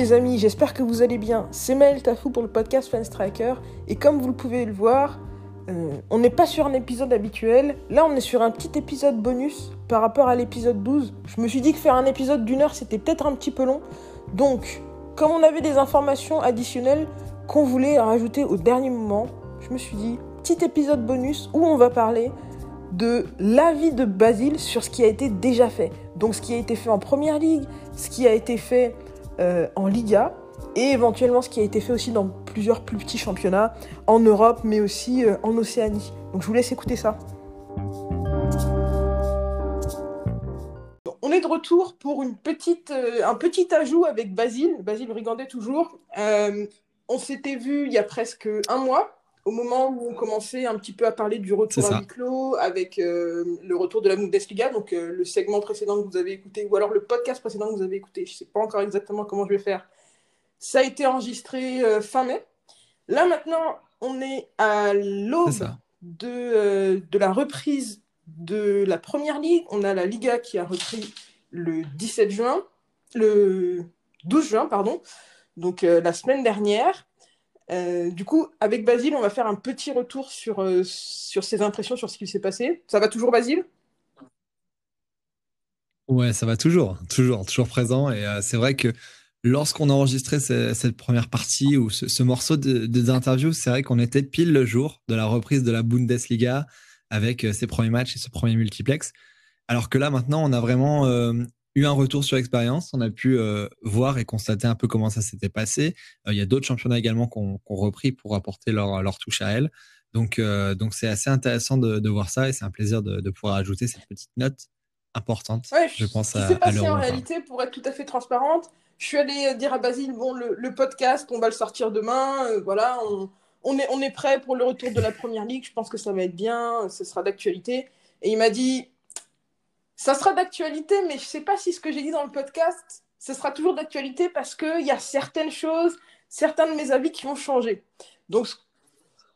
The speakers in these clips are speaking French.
Les amis, j'espère que vous allez bien. C'est Maël Tafou pour le podcast Fan Striker. Et comme vous le pouvez le voir, euh, on n'est pas sur un épisode habituel. Là, on est sur un petit épisode bonus par rapport à l'épisode 12. Je me suis dit que faire un épisode d'une heure, c'était peut-être un petit peu long. Donc, comme on avait des informations additionnelles qu'on voulait rajouter au dernier moment, je me suis dit, petit épisode bonus où on va parler de l'avis de Basile sur ce qui a été déjà fait. Donc, ce qui a été fait en première ligue, ce qui a été fait euh, en Liga et éventuellement ce qui a été fait aussi dans plusieurs plus petits championnats en Europe mais aussi euh, en Océanie. Donc je vous laisse écouter ça. On est de retour pour euh, un petit ajout avec Basile, Basile Brigandet toujours. on s'était vu il y a presque un mois au moment où on commençait un petit peu à parler du retour à huis clos avec euh, le retour de la Bundesliga, donc euh, le segment précédent que vous avez écouté, ou alors le podcast précédent que vous avez écouté, je ne sais pas encore exactement comment je vais faire, ça a été enregistré euh, fin mai. Là maintenant, on est à l'aube de, de la reprise de la Première Ligue. On a la Liga qui a repris le 17 juin, le 12 juin, pardon, donc la semaine dernière. Euh, du coup, avec Basile, on va faire un petit retour sur, euh, sur ses impressions, sur ce qui s'est passé. Ça va toujours, Basile? Ouais, ça va toujours, toujours, toujours présent. Et euh, c'est vrai que lorsqu'on a enregistré cette première partie ou ce, morceau de, interviews, c'est vrai qu'on était pile le jour de la reprise de la Bundesliga avec ses premiers matchs et ce premier multiplex. Alors que là, maintenant, on a vraiment eu un retour sur expérience. On a pu euh, voir et constater un peu comment ça s'était passé. Euh, il y a d'autres championnats également qu'on ont repris pour apporter leur, leur touche à elle. Donc, euh, donc c'est assez intéressant de, de, voir ça et c'est un plaisir de, de, pouvoir ajouter cette petite note importante. je pense à, passé en réalité, pour être tout à fait transparente, je suis allée dire à Basile bon, le, le podcast, on va le sortir demain. voilà, on, on, est, on est prêt pour le retour de la première ligue. Je pense que ça va être bien, ce sera d'actualité. Et il m'a dit ça sera d'actualité, mais je ne sais pas si ce que j'ai dit dans le podcast, ce sera toujours d'actualité parce qu'il y a certaines choses, certains de mes avis qui vont changer. Donc,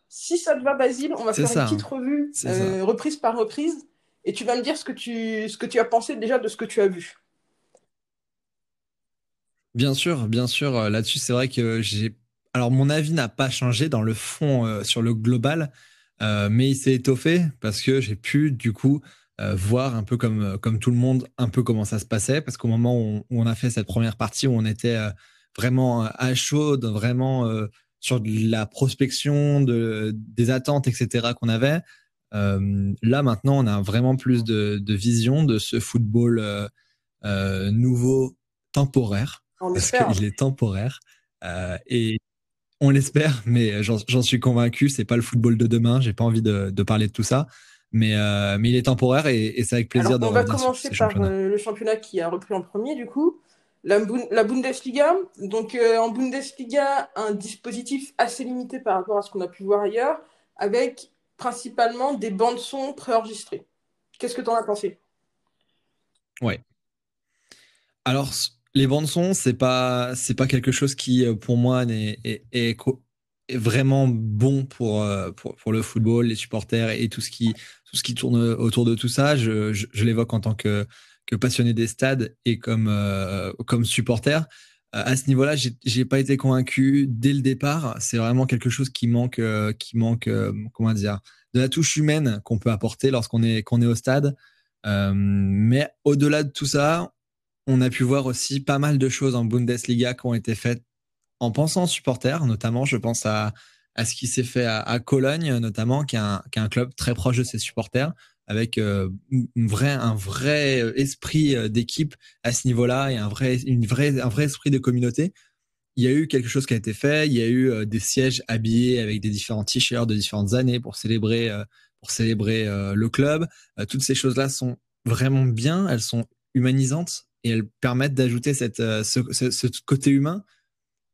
si ça te va, Basile, on va faire une petite revue, euh, reprise par reprise, et tu vas me dire ce que tu, ce que tu as pensé déjà de ce que tu as vu. Bien sûr, bien sûr. Euh, là-dessus, c'est vrai que j'ai. Alors, mon avis n'a pas changé dans le fond euh, sur le global, mais il s'est étoffé parce que j'ai pu, du coup, euh, voir un peu comme, euh, comme tout le monde, un peu comment ça se passait, parce qu'au moment où on, a fait cette première partie, où on était euh, vraiment à chaud, vraiment sur de la prospection, de, des attentes, etc. qu'on avait, là maintenant, on a vraiment plus de, de vision de ce football nouveau temporaire, parce qu'il est temporaire. et on l'espère, mais j'en suis convaincu, c'est pas le football de demain. J'ai pas envie de, de, parler de tout ça. Mais, euh, mais il est temporaire et, c'est avec plaisir de On va commencer par euh, le championnat qui a repris en premier, du coup. La, la Bundesliga. Donc, euh, en Bundesliga, un dispositif assez limité par rapport à ce qu'on a pu voir ailleurs, avec principalement des bandes son préenregistrées. Qu'est-ce que tu en as pensé? Ouais. Alors, les bandes son, c'est pas c'est pas quelque chose qui pour moi est, est, est vraiment bon pour, euh, pour, pour, le football, les supporters et tout ce qui, tout ce qui tourne autour de tout ça. Je, je, l'évoque en tant que, que passionné des stades et comme, euh, comme supporter. Euh, à ce niveau-là, j'ai pas été convaincu dès le départ. C'est vraiment quelque chose qui manque, qui manque, comment dire, de la touche humaine qu'on peut apporter lorsqu'on est, qu'on est au stade. mais au-delà de tout ça, on a pu voir aussi pas mal de choses en Bundesliga qui ont été faites en pensant aux supporters, notamment, je pense à, ce qui s'est fait à, Cologne, notamment, qui est, un, club très proche de ses supporters, avec euh, un vrai esprit euh, d'équipe à ce niveau-là et un vrai, esprit de communauté. Il y a eu quelque chose qui a été fait. Il y a eu euh, des sièges habillés avec des différents t-shirts de différentes années pour célébrer, le club. toutes ces choses-là sont vraiment bien. Elles sont humanisantes et elles permettent d'ajouter ce, côté humain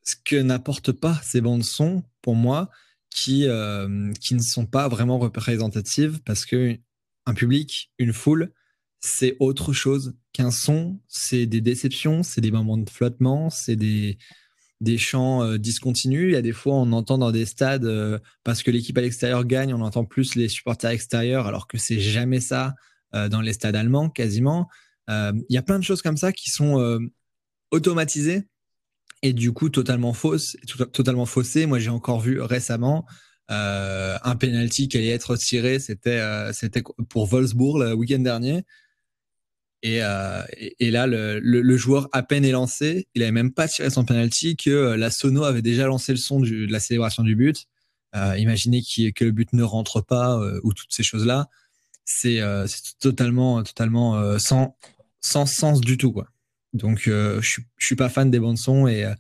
ce que n'apportent pas ces bandes son, pour moi, qui, euh, qui ne sont pas vraiment représentatives parce que un public, une foule, c'est autre chose qu'un son. C'est des déceptions, c'est des moments de flottement, c'est des, des chants euh, discontinus. Il y a des fois, on entend dans des stades, euh, parce que l'équipe à l'extérieur gagne, on entend plus les supporters extérieurs, alors que c'est jamais ça dans les stades allemands, quasiment. Il y a plein de choses comme ça qui sont automatisées et du coup totalement fausse, totalement faussée. Moi, j'ai encore vu récemment euh, un penalty qui allait être tiré, c'était euh, c'était pour Wolfsburg le week-end dernier. Et, euh, là, le, joueur à peine est lancé, il avait même pas tiré son penalty que la sono avait déjà lancé le son de la célébration du but. imaginez que le but ne rentre pas ou toutes ces choses-là, c'est totalement totalement sans sans sens du tout quoi. Donc, euh, je, je suis pas fan des bandes son et, euh,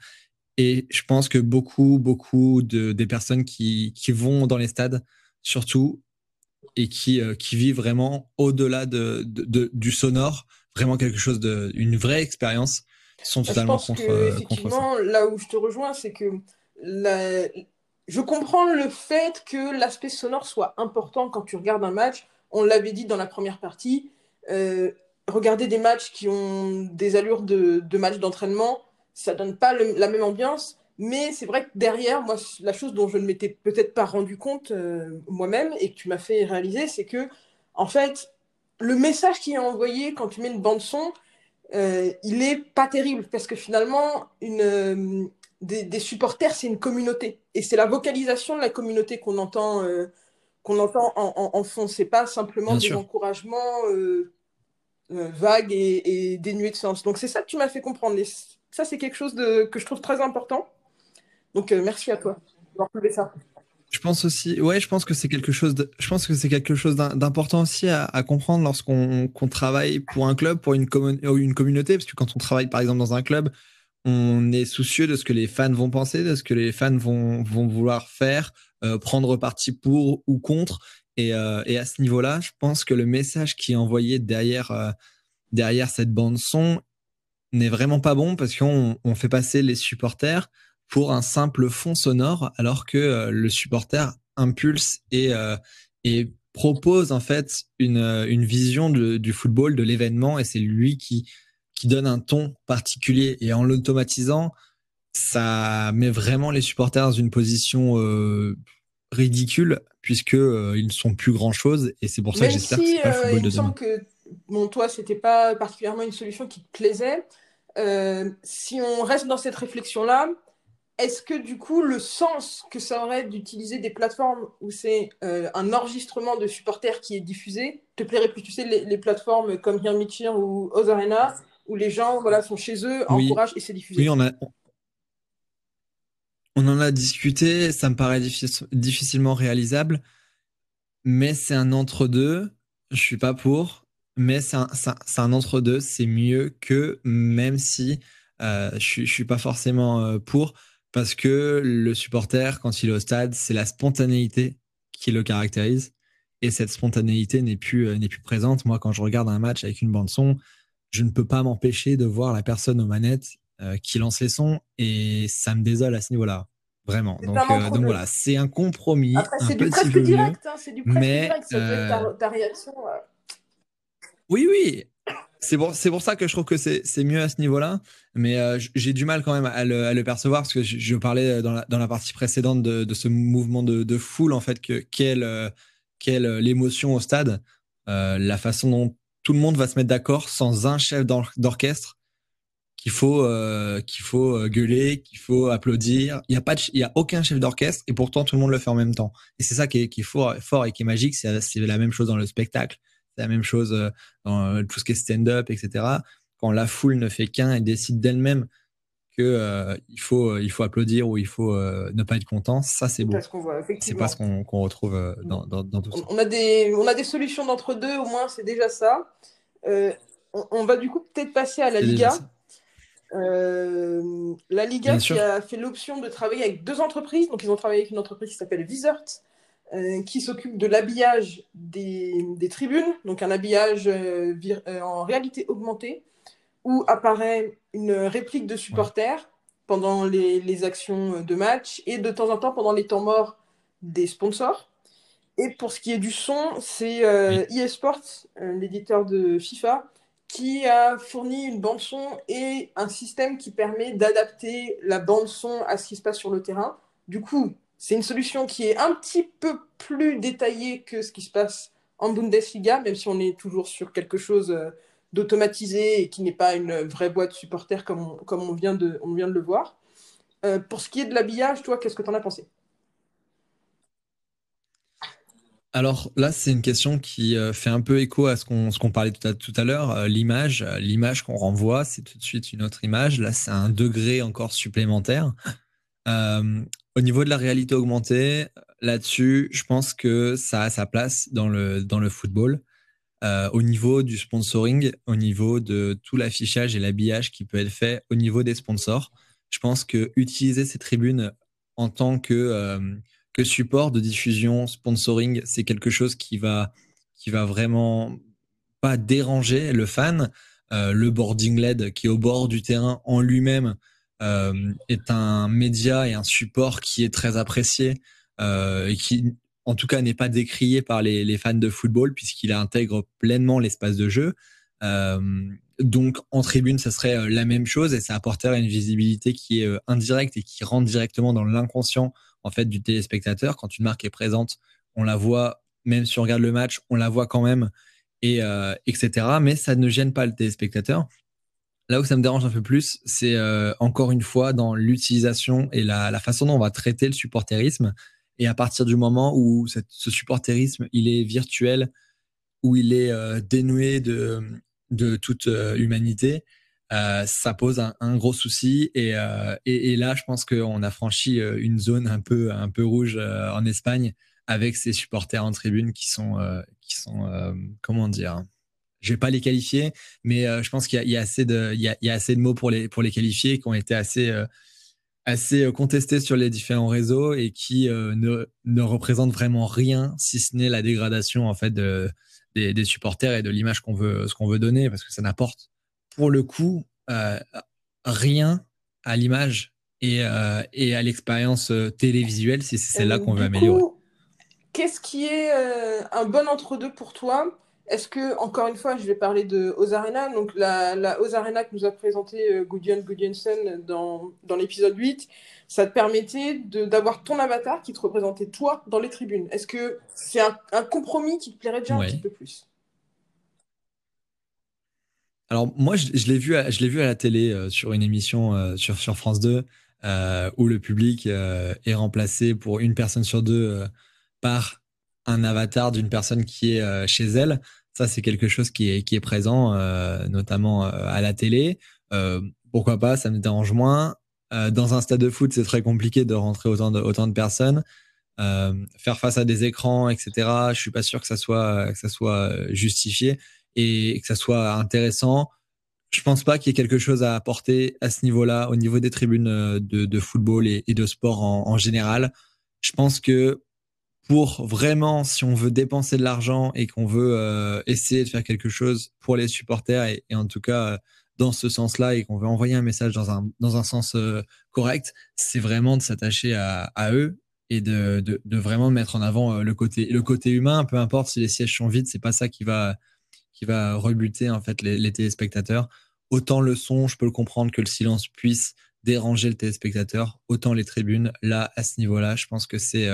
et je pense que beaucoup, beaucoup de, des personnes qui, qui vont dans les stades, surtout, et qui, euh, qui vivent vraiment au-delà de, de, du sonore, vraiment quelque chose de, une vraie expérience, sont totalement je pense contre, que, effectivement, Là où je te rejoins, c'est que la... je comprends le fait que l'aspect sonore soit important quand tu regardes un match. On l'avait dit dans la première partie. Euh, regarder des matchs qui ont des allures de, de matchs d'entraînement, ça donne pas la même ambiance. Mais c'est vrai que derrière, moi, la chose dont je ne m'étais peut-être pas rendu compte euh, moi-même et que tu m'as fait réaliser, c'est que, en fait, le message qui est envoyé quand tu mets une bande son, euh, il est pas terrible parce que finalement, une, euh, des, supporters, c'est une communauté et c'est la vocalisation de la communauté qu'on entend, qu'on entend en, en, fond. C'est pas simplement des encouragements euh, vague et, dénué de sens. Donc c'est ça que tu m'as fait comprendre. ça, c'est quelque chose de, que je trouve très important. Donc euh, merci à toi d'avoir ça. Je pense aussi, ouais, je pense que c'est quelque chose je pense que c'est quelque chose d'important aussi à, comprendre lorsqu'on travaille pour un club, pour une, communauté, parce que quand on travaille par exemple dans un club, on est soucieux de ce que les fans vont penser, de ce que les fans vont, vont vouloir faire, euh, prendre parti pour ou contre. Euh, et, à ce niveau-là, je pense que le message qui est envoyé derrière, euh, derrière cette bande son n'est vraiment pas bon parce qu'on on fait passer les supporters pour un simple fond sonore alors que euh, le supporter impulse et, et propose en fait une, une vision du football, de l'événement et c'est lui qui, qui donne un ton particulier. Et en l'automatisant, ça met vraiment les supporters dans une position ridicule puisque euh, ils ne sont plus grand chose et c'est pour ça que j'espère que c'est pas le euh, football de demain. que bon toi c'était pas particulièrement une solution qui te plaisait. Euh, si on reste dans cette réflexion là, est-ce que du coup le sens que ça aurait d'utiliser des plateformes où c'est un enregistrement de supporters qui est diffusé te plairait plus Tu sais les, plateformes comme Here ou Oz Arena où les gens voilà sont chez eux, encouragent et c'est diffusé? Oui, on a on en a discuté, ça me paraît difficilement réalisable, mais c'est un entre-deux. Je suis pas pour, mais c'est un, entre-deux. C'est mieux que même si euh, je, je suis pas forcément euh, pour, parce que le supporter, quand il est au stade, c'est la spontanéité qui le caractérise. Et cette spontanéité n'est plus, euh, n'est plus présente. Moi, quand je regarde un match avec une bande son, je ne peux pas m'empêcher de voir la personne aux manettes qui lance les sons et ça me désole à ce niveau-là. Vraiment. Donc, euh, donc voilà, c'est un compromis. c'est du presque direct, hein, c'est du presque mais, direct, euh... ta, ta, réaction. Euh. Oui, oui. C'est pour, pour ça que je trouve que c'est mieux à ce niveau-là, mais euh, j'ai du mal quand même à le, à le, percevoir parce que je, je parlais dans la, dans la, partie précédente de, de ce mouvement de, de, foule, en fait, que quelle, quelle l'émotion au stade, la façon dont tout le monde va se mettre d'accord sans un chef d'orchestre qu'il faut euh, qu'il faut euh, gueuler, qu'il faut applaudir. Il y a pas il y a aucun chef d'orchestre et pourtant tout le monde le fait en même temps. Et c'est ça qui est, qui est fort, fort et qui est magique. C'est c'est la même chose dans le spectacle. C'est la même chose euh, dans tout ce qui est stand-up, etc. Quand la foule ne fait qu'un et décide d'elle-même que il faut il faut applaudir ou il faut ne pas être content, ça c'est beau. C'est pas ce qu'on qu'on retrouve dans, dans, dans, tout ça. On a des on a des solutions d'entre deux au moins c'est déjà ça. On, on, va du coup peut-être passer à la Liga. Euh, la Liga qui a fait l'option de travailler avec deux entreprises. Donc, ils ont travaillé avec une entreprise qui s'appelle Visert, euh, qui s'occupe de l'habillage des, des, tribunes, donc un habillage euh, en réalité augmentée, où apparaît une réplique de supporters pendant les, actions de match et de temps en temps pendant les temps morts des sponsors. Et pour ce qui est du son, c'est eSports, euh, l'éditeur de FIFA, qui a fourni une bande son et un système qui permet d'adapter la bande son à ce qui se passe sur le terrain. Du coup, c'est une solution qui est un petit peu plus détaillée que ce qui se passe en Bundesliga, même si on est toujours sur quelque chose euh, d'automatisé et qui n'est pas une vraie boîte supporter comme on, comme on, vient, de, on vient de le voir. Euh, pour ce qui est de l'habillage, toi, qu'est-ce que tu en as pensé? Alors là, c'est une question qui euh, fait un peu écho à ce qu'on qu'on parlait tout à, tout à l'heure. l'image, l'image qu'on renvoie, c'est tout de suite une autre image. Là, c'est un degré encore supplémentaire. au niveau de la réalité augmentée, là-dessus, je pense que ça a sa place dans le, dans le football. Euh, au niveau du sponsoring, au niveau de tout l'affichage et l'habillage qui peut être fait au niveau des sponsors, je pense que utiliser ces tribunes en tant que, euh, support de diffusion sponsoring, c'est quelque chose qui va, qui va vraiment pas déranger le fan. Euh, le boarding LED qui est au bord du terrain en lui-même est un média et un support qui est très apprécié. Euh, et qui en tout cas n'est pas décrié par les, les fans de football puisqu'il intègre pleinement l'espace de jeu. Euh, donc en tribune, ça serait euh, la même chose et ça apporterait une visibilité qui est indirecte et qui rentre directement dans l'inconscient en fait du téléspectateur. Quand une marque est présente, on la voit, même si on regarde le match, on la voit quand même et euh, etc. Mais ça ne gêne pas le téléspectateur. Là où ça me dérange un peu plus, c'est euh, encore une fois dans l'utilisation et la, façon dont on va traiter le supporterisme. Et à partir du moment où ce supporterisme, il est virtuel, où il est euh, dénoué de, toute humanité, euh, ça pose un, gros souci. Et, et, là, je pense qu'on a franchi une zone un peu, rouge en Espagne avec ces supporters en tribune qui sont, qui sont comment dire je vais pas les qualifier, mais je pense qu'il y, a assez de, mots pour les qualifier qui ont été assez assez euh, contesté sur les différents réseaux et qui euh, ne, ne représente vraiment rien si ce n'est la dégradation en fait de, des, des supporters et de l'image qu'on veut ce qu'on veut donner parce que ça n'apporte pour le coup euh, rien à l'image et, euh, et à l'expérience euh, télévisuelle si c'est celle-là qu'on veut améliorer. Qu'est-ce qui est un bon entre-deux pour toi? Est-ce que, encore une fois, je vais parler de Ozarena, donc la, la Ozarena que nous a présenté euh, Gudjon Gudjonsen dans, dans l'épisode 8, ça te permettait d'avoir ton avatar qui te représentait toi dans les tribunes. Est-ce que c'est un, un, compromis qui te plairait déjà un petit peu plus? Alors moi, je, l'ai vu, à, je l'ai vu à la télé euh, sur une émission euh, sur, France 2 euh, où le public est remplacé pour une personne sur deux par un avatar d'une personne qui est chez elle. Ça, c'est quelque chose qui est, présent, notamment à la télé. Pourquoi pas, ça me dérange moins. dans un stade de foot, c'est très compliqué de rentrer autant de, personnes. faire face à des écrans, etc. Je suis pas sûr que ça soit justifié et que ça soit intéressant. Je pense pas qu'il y ait quelque chose à apporter à ce niveau-là, au niveau des tribunes de, de football et, de sport en, général. Je pense que pour vraiment, si on veut dépenser de l'argent et qu'on veut euh, essayer de faire quelque chose pour les supporters et, en tout cas euh, dans ce sens-là et qu'on veut envoyer un message dans un, dans un sens euh, correct, c'est vraiment de s'attacher à, à, eux et de, de, de, vraiment mettre en avant le côté, le côté humain, peu importe si les sièges sont vides, c'est pas ça qui va, qui va rebuter en fait les, téléspectateurs. Autant le son, je peux le comprendre que le silence puisse déranger le téléspectateur, autant les tribunes, là, à ce niveau-là, je pense que c'est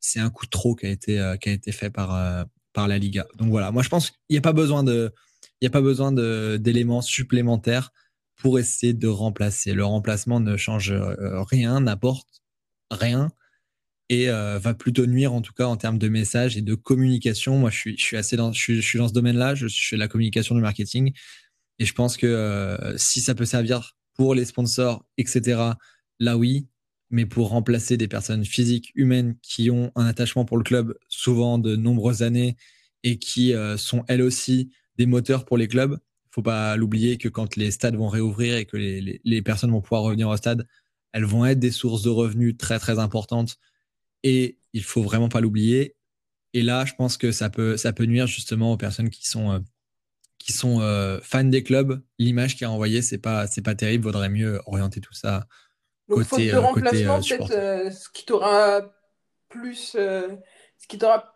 c'est un coup trop qui a été, euh, qui a été fait par, euh, par la Liga. Donc voilà, moi je pense qu'il n'y a pas besoin de, il n'y a pas besoin d'éléments supplémentaires pour essayer de remplacer. Le remplacement ne change euh, rien, n'apporte rien et va plutôt nuire en tout cas en termes de message et de communication. Moi, je suis, je suis assez dans, je suis, je suis dans ce domaine-là. Je, je fais la communication du marketing et je pense que si ça peut servir pour les sponsors, etc. Là oui, mais pour remplacer des personnes physiques, humaines, qui ont un attachement pour le club souvent de nombreuses années et qui euh, sont elles aussi des moteurs pour les clubs. Faut pas l'oublier que quand les stades vont réouvrir et que les, les, personnes vont pouvoir revenir au stade, elles vont être des sources de revenus très très importantes et il faut vraiment pas l'oublier. Et là, je pense que ça peut ça peut nuire justement aux personnes qui sont euh, qui sont euh, fans des clubs. L'image qui est envoyée, c'est pas c'est pas terrible. Vaudrait mieux orienter tout ça Donc, faute de remplacement, peut-être ce qui t'aura plus, ce qui t'aura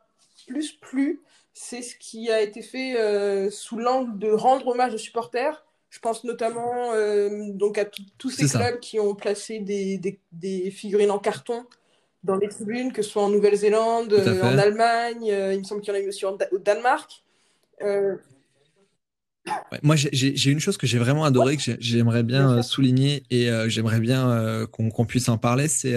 plus plu, c'est ce qui a été fait sous l'angle de rendre hommage aux supporters je pense notamment euh, donc à tous ces clubs qui ont placé des, des, des, figurines en carton dans les tribunes, que ce soit en Nouvelle-Zélande, euh, en Allemagne, euh, il me semble qu'il y en a eu aussi au Danemark. moi, j'ai une chose que j'ai vraiment adoré, que j'aimerais bien souligner et j'aimerais bien qu'on puisse en parler, c'est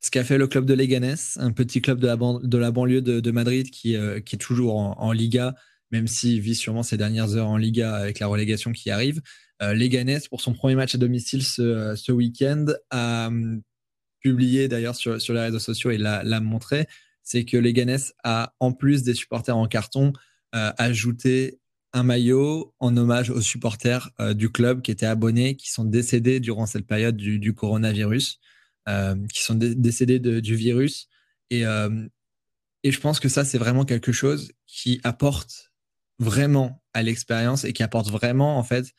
ce qu'a fait le club de Leganés, un petit club de la, de la banlieue de, de Madrid qui, qui est toujours en, en Liga, même s'il vit sûrement ses dernières heures en Liga avec la relégation qui arrive. Euh, Leganés, pour son premier match à domicile ce, euh, ce week-end, a hum, publié d'ailleurs sur, les réseaux sociaux et l'a montré, c'est que Leganés a, en plus des supporters en carton, euh, ajouté un maillot en hommage aux supporters du club qui étaient abonnés, qui sont décédés durant cette période du, coronavirus, qui sont décédés du virus. Et, et je pense que ça, c'est vraiment quelque chose qui apporte vraiment à l'expérience et qui apporte vraiment, en fait,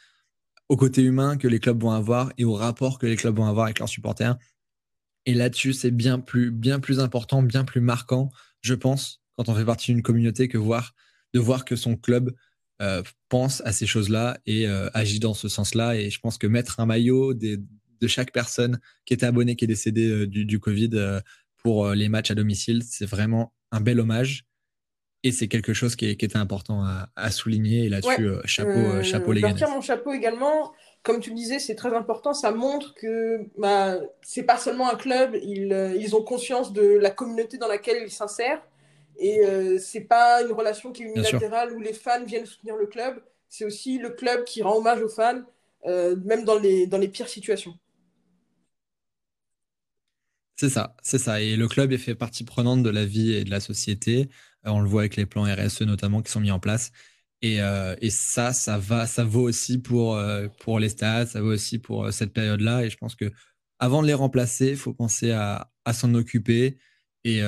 au côté humain que les clubs vont avoir et au rapport que les clubs vont avoir avec leurs supporters. Et là-dessus, c'est bien plus, bien plus important, bien plus marquant, je pense, quand on fait partie d'une communauté, que voir, de voir que son club euh, pense à ces choses-là et euh, agit dans ce sens-là. Et je pense que mettre un maillot de chaque personne qui était abonnée, qui est décédée euh, du, du, Covid pour les matchs à domicile, c'est vraiment un bel hommage. Et c'est quelque chose qui, était important à, souligner. Et là-dessus, chapeau, chapeau les gars. mon chapeau également. Comme tu disais, c'est très important. Ça montre que bah, c'est pas seulement un club. Ils, euh, ils, ont conscience de la communauté dans laquelle ils s'insèrent. Et ce c'est pas une relation qui est unilatérale où les fans viennent soutenir le club. C'est aussi le club qui rend hommage aux fans, même dans les, dans les pires situations. C'est ça, c'est ça. Et le club est fait partie prenante de la vie et de la société. Euh, on le voit avec les plans RSE notamment qui sont mis en place. Et, euh, et ça, ça va, ça vaut aussi pour euh, pour les stades, ça vaut aussi pour cette période-là. Et je pense que avant de les remplacer, il faut penser à, à s'en occuper et,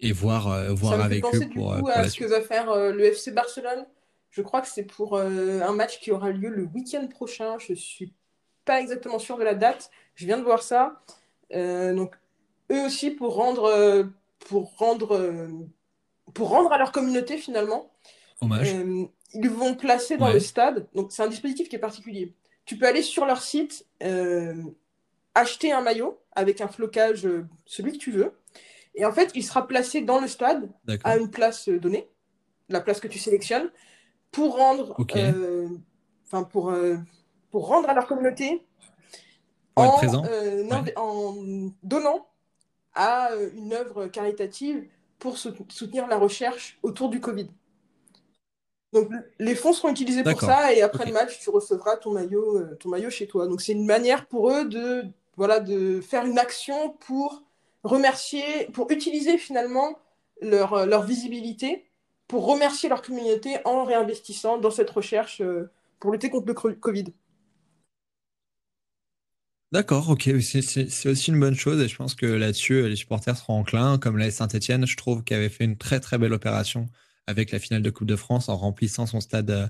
et voir voir avec eux pour, coup, à ce que va faire le FC Barcelone. Je crois que c'est pour un match qui aura lieu le week-end prochain. Je suis pas exactement sûr de la date. Je viens de voir ça. donc eux aussi pour rendre pour rendre pour rendre à leur communauté finalement. Euh, ils vont placer dans le stade. Donc c'est un dispositif qui est particulier. Tu peux aller sur leur site, euh, acheter un maillot avec un flocage, euh, celui que tu veux. Et en fait, il sera placé dans le stade à une place donnée, la place que tu sélectionnes, pour rendre, enfin pour, pour rendre à leur communauté en, en, donnant à une œuvre caritative pour soutenir la recherche autour du Covid. Donc les fonds seront utilisés pour ça et après le match, tu recevras ton maillot, euh, ton maillot chez toi. Donc c'est une manière pour eux de, voilà, de faire une action pour remercier, pour utiliser finalement leur, euh, leur visibilité, pour remercier leur communauté en réinvestissant dans cette recherche euh, pour lutter contre le Covid. D'accord, ok, c'est aussi une bonne chose et je pense que là-dessus, les supporters seront enclins, comme la Saint-Etienne, je trouve, qui avait fait une très très belle opération avec la finale de Coupe de France en remplissant son stade euh,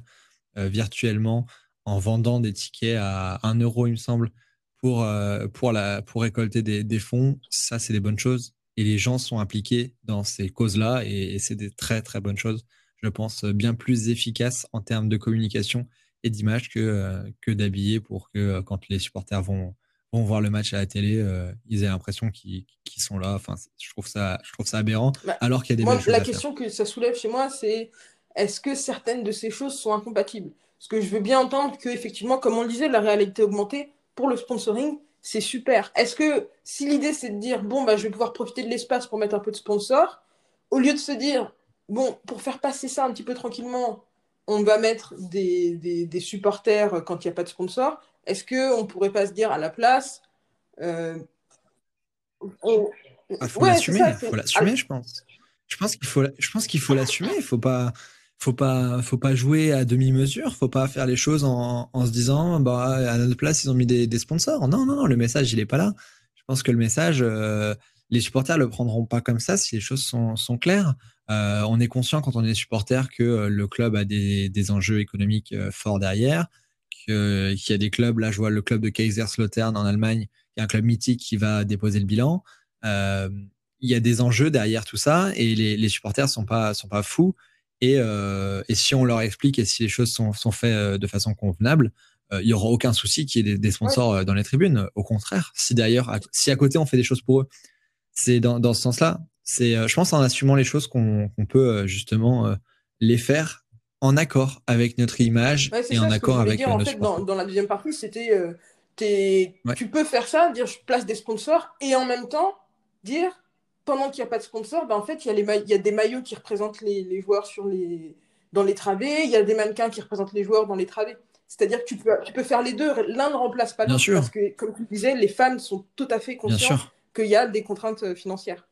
euh, virtuellement, en vendant des tickets à 1 euro, il me semble, pour, euh, pour, la, pour récolter des, des fonds. Ça, c'est des bonnes choses et les gens sont impliqués dans ces causes-là et, c'est des très très bonnes choses, je pense, bien plus efficaces en termes de communication et d'image que, que d'habiller pour que quand les supporters vont vont voir le match à la télé, euh, ils aient l'impression qu'ils sont là. Enfin, je trouve ça, je trouve ça aberrant. Bah, alors qu'il y a des moi, La question que ça soulève chez moi, c'est est-ce que certaines de ces choses sont incompatibles? Parce que je veux bien entendre que effectivement, comme on le disait, la réalité augmentée pour le sponsoring, c'est super. Est-ce que si l'idée c'est de dire bon bah je vais pouvoir profiter de l'espace pour mettre un peu de sponsor, au lieu de se dire bon pour faire passer ça un petit peu tranquillement, on va mettre des, des, des supporters quand il n'y a pas de sponsor, est-ce qu'on ne pourrait pas se dire à la place euh, Il faut l'assumer, il faut l'assumer, je pense. Je pense qu'il faut, je pense qu'il faut l'assumer. Il faut pas, faut pas, faut pas jouer à demi-mesure. Faut pas faire les choses en, en, se disant, bah, à notre place, ils ont mis des, des, sponsors. Non, non, non, le message, il est pas là. Je pense que le message, euh, les supporters le prendront pas comme ça si les choses sont, sont claires. Euh, on est conscient quand on est supporter que le club a des, des enjeux économiques forts derrière, qu'il y a des clubs. Là, je vois le club de Kaiserslautern en Allemagne, qui est un club mythique qui va déposer le bilan. Euh, il y a des enjeux derrière tout ça et les, supporters sont pas sont pas fous. Et, euh, et, si on leur explique et si les choses sont, sont faites de façon convenable, il y aura aucun souci qu'il y ait des, sponsors dans les tribunes. Au contraire, si d'ailleurs, si à côté on fait des choses pour eux, c'est dans, dans ce sens-là. C'est, je pense, en assumant les choses qu'on peut justement les faire en accord avec notre image et en accord avec dire, en fait, dans, dans, la deuxième partie, c'était euh, tu peux faire ça, dire je place des sponsors et en même temps dire pendant qu'il n'y a pas de sponsor, ben, en fait, il y, a y a des maillots qui représentent les, les, joueurs sur les, dans les travées, il y a des mannequins qui représentent les joueurs dans les travées. C'est-à-dire que tu peux, tu peux faire les deux, l'un ne remplace pas l'autre parce que, comme tu disais, les fans sont tout à fait conscients qu'il y a des contraintes euh, financières.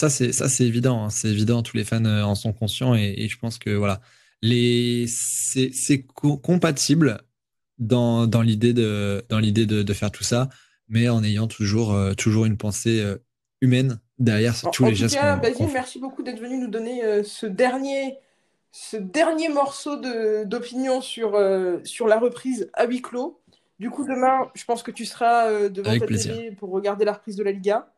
Ça, c'est ça, c'est évident. Hein. C'est évident. Tous les fans euh, en sont conscients et, je pense que voilà, les c'est compatible dans, dans l'idée de dans l'idée de, faire tout ça, mais en ayant toujours euh, toujours une pensée euh, humaine derrière tous les gestes. Tout cas, Basile, merci beaucoup d'être venu nous donner ce dernier ce dernier morceau d'opinion sur sur la reprise à huis clos. Du coup, demain, je pense que tu seras devant ta télé pour regarder la reprise de la Liga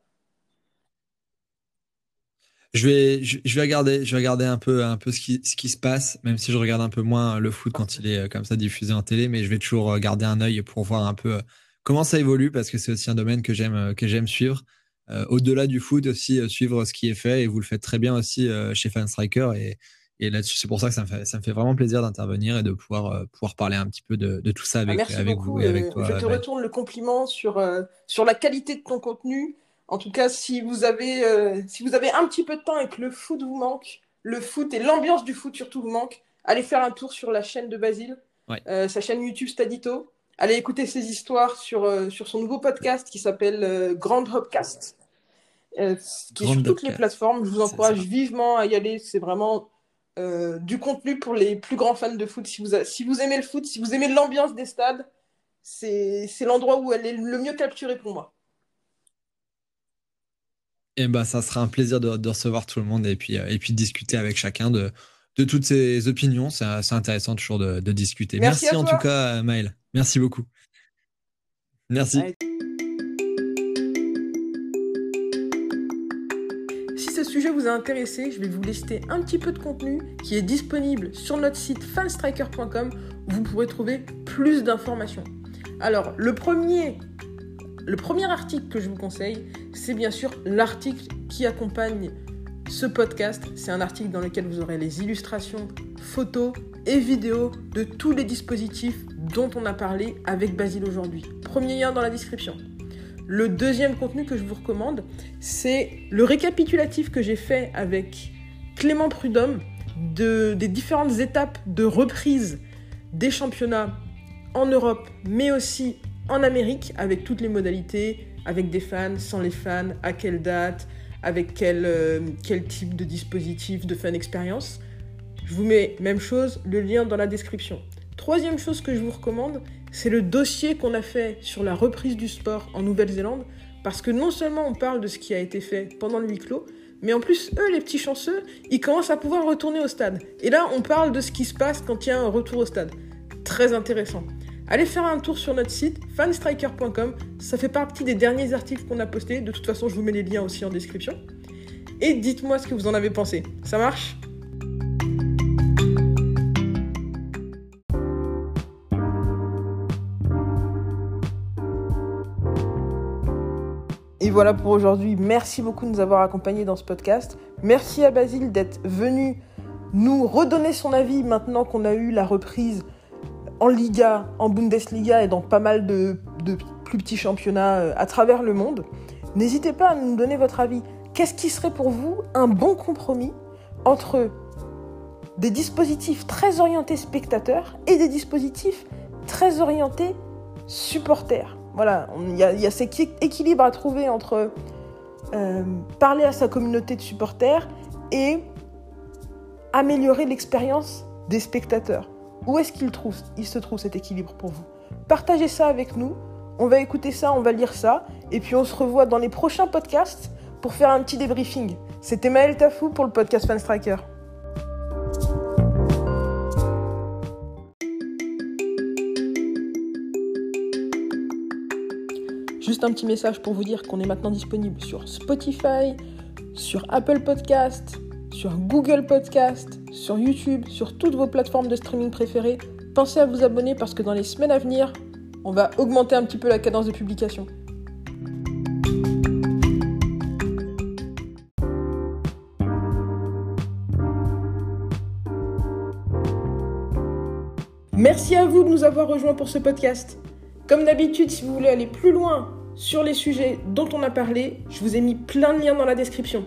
je vais, je, vais regarder, je vais regarder un peu, un peu ce qui, ce qui se passe, même si je regarde un peu moins le foot quand il est euh, comme ça diffusé en télé, mais je vais toujours euh, garder un œil pour voir un peu euh, comment ça évolue parce que c'est aussi un domaine que j'aime, que j'aime suivre. Au-delà du foot aussi, suivre ce qui est fait et vous le faites très bien aussi chez Fan Striker et, et là-dessus, c'est pour ça que ça me fait, ça me fait vraiment plaisir d'intervenir et de pouvoir, pouvoir parler un petit peu de, de tout ça avec, Merci avec beaucoup. vous et avec toi. Je te retourne le compliment sur, sur la qualité de ton contenu en tout cas, si vous, avez, euh, si vous avez un petit peu de temps et que le foot vous manque, le foot et l'ambiance du foot surtout vous manque, allez faire un tour sur la chaîne de Basile, euh, sa chaîne YouTube Stadito. Allez écouter ses histoires sur, euh, sur son nouveau podcast qui s'appelle Grand Hopcast, qui est sur toutes les plateformes. Je vous encourage vivement à y aller. C'est vraiment du contenu pour les plus grands fans de foot. Si vous, si vous aimez le foot, si vous aimez l'ambiance des stades, c'est l'endroit où elle est le mieux capturée pour moi. Et bah, ça sera un plaisir de, recevoir tout le monde et puis, euh, et puis de discuter avec chacun de, de toutes ces opinions. C'est intéressant toujours de, discuter. Merci, en tout cas, Maël. Merci beaucoup. Merci. Si ce sujet vous a intéressé, je vais vous lister un petit peu de contenu qui est disponible sur notre site fanstriker.com où vous pourrez trouver plus d'informations. Alors, le premier le premier article que je vous conseille, c'est bien sûr l'article qui accompagne ce podcast. C'est un article dans lequel vous aurez les illustrations, photos et vidéos de tous les dispositifs dont on a parlé avec Basile aujourd'hui. Premier lien dans la description. Le deuxième contenu que je vous recommande, c'est le récapitulatif que j'ai fait avec Clément Prudhomme de, des différentes étapes de reprise des championnats en Europe, mais aussi en Amérique avec toutes les modalités, avec des fans, sans les fans, à quelle date, avec quel, euh, quel type de dispositif de fan expérience. Je vous mets même chose, le lien dans la description. Troisième chose que je vous recommande, c'est le dossier qu'on a fait sur la reprise du sport en Nouvelle-Zélande, parce que non seulement on parle de ce qui a été fait pendant le huis clos, mais en plus, eux, les petits chanceux, ils commencent à pouvoir retourner au stade. Et là, on parle de ce qui se passe quand il y a un retour au stade. Très intéressant. Allez faire un tour sur notre site fanstriker.com, ça fait partie des derniers articles qu'on a postés, de toute façon je vous mets les liens aussi en description. Et dites-moi ce que vous en avez pensé. Ça marche? Et voilà pour aujourd'hui. Merci beaucoup de nous avoir accompagnés dans ce podcast. Merci à Basile d'être venu nous redonner son avis maintenant qu'on a eu la reprise en Liga, en Bundesliga et dans pas mal de, plus petits championnats euh, à travers le monde. N'hésitez pas à nous donner votre avis. Qu'est-ce qui serait pour vous un bon compromis entre des dispositifs très orientés spectateurs et des dispositifs très orientés supporters? Voilà, il y, a cet équilibre à trouver entre euh, parler à sa communauté de supporters et améliorer l'expérience des spectateurs. Où est-ce qu'il trouve, il se trouve cet équilibre pour vous? Partagez ça avec nous. On va écouter ça, on va lire ça. Et puis on se revoit dans les prochains podcasts pour faire un petit débriefing. C'était Maël Tafou pour le podcast Fan Striker. Juste un petit message pour vous dire qu'on est maintenant disponible sur Spotify, sur Apple Podcast, sur Google Podcast, sur YouTube, sur toutes vos plateformes de streaming préférées. Pensez à vous abonner parce que dans les semaines à venir, on va augmenter un petit peu la cadence de publication. Merci à vous de nous avoir rejoints pour ce podcast. Comme d'habitude, si vous voulez aller plus loin sur les sujets dont on a parlé, je vous ai mis plein de liens dans la description.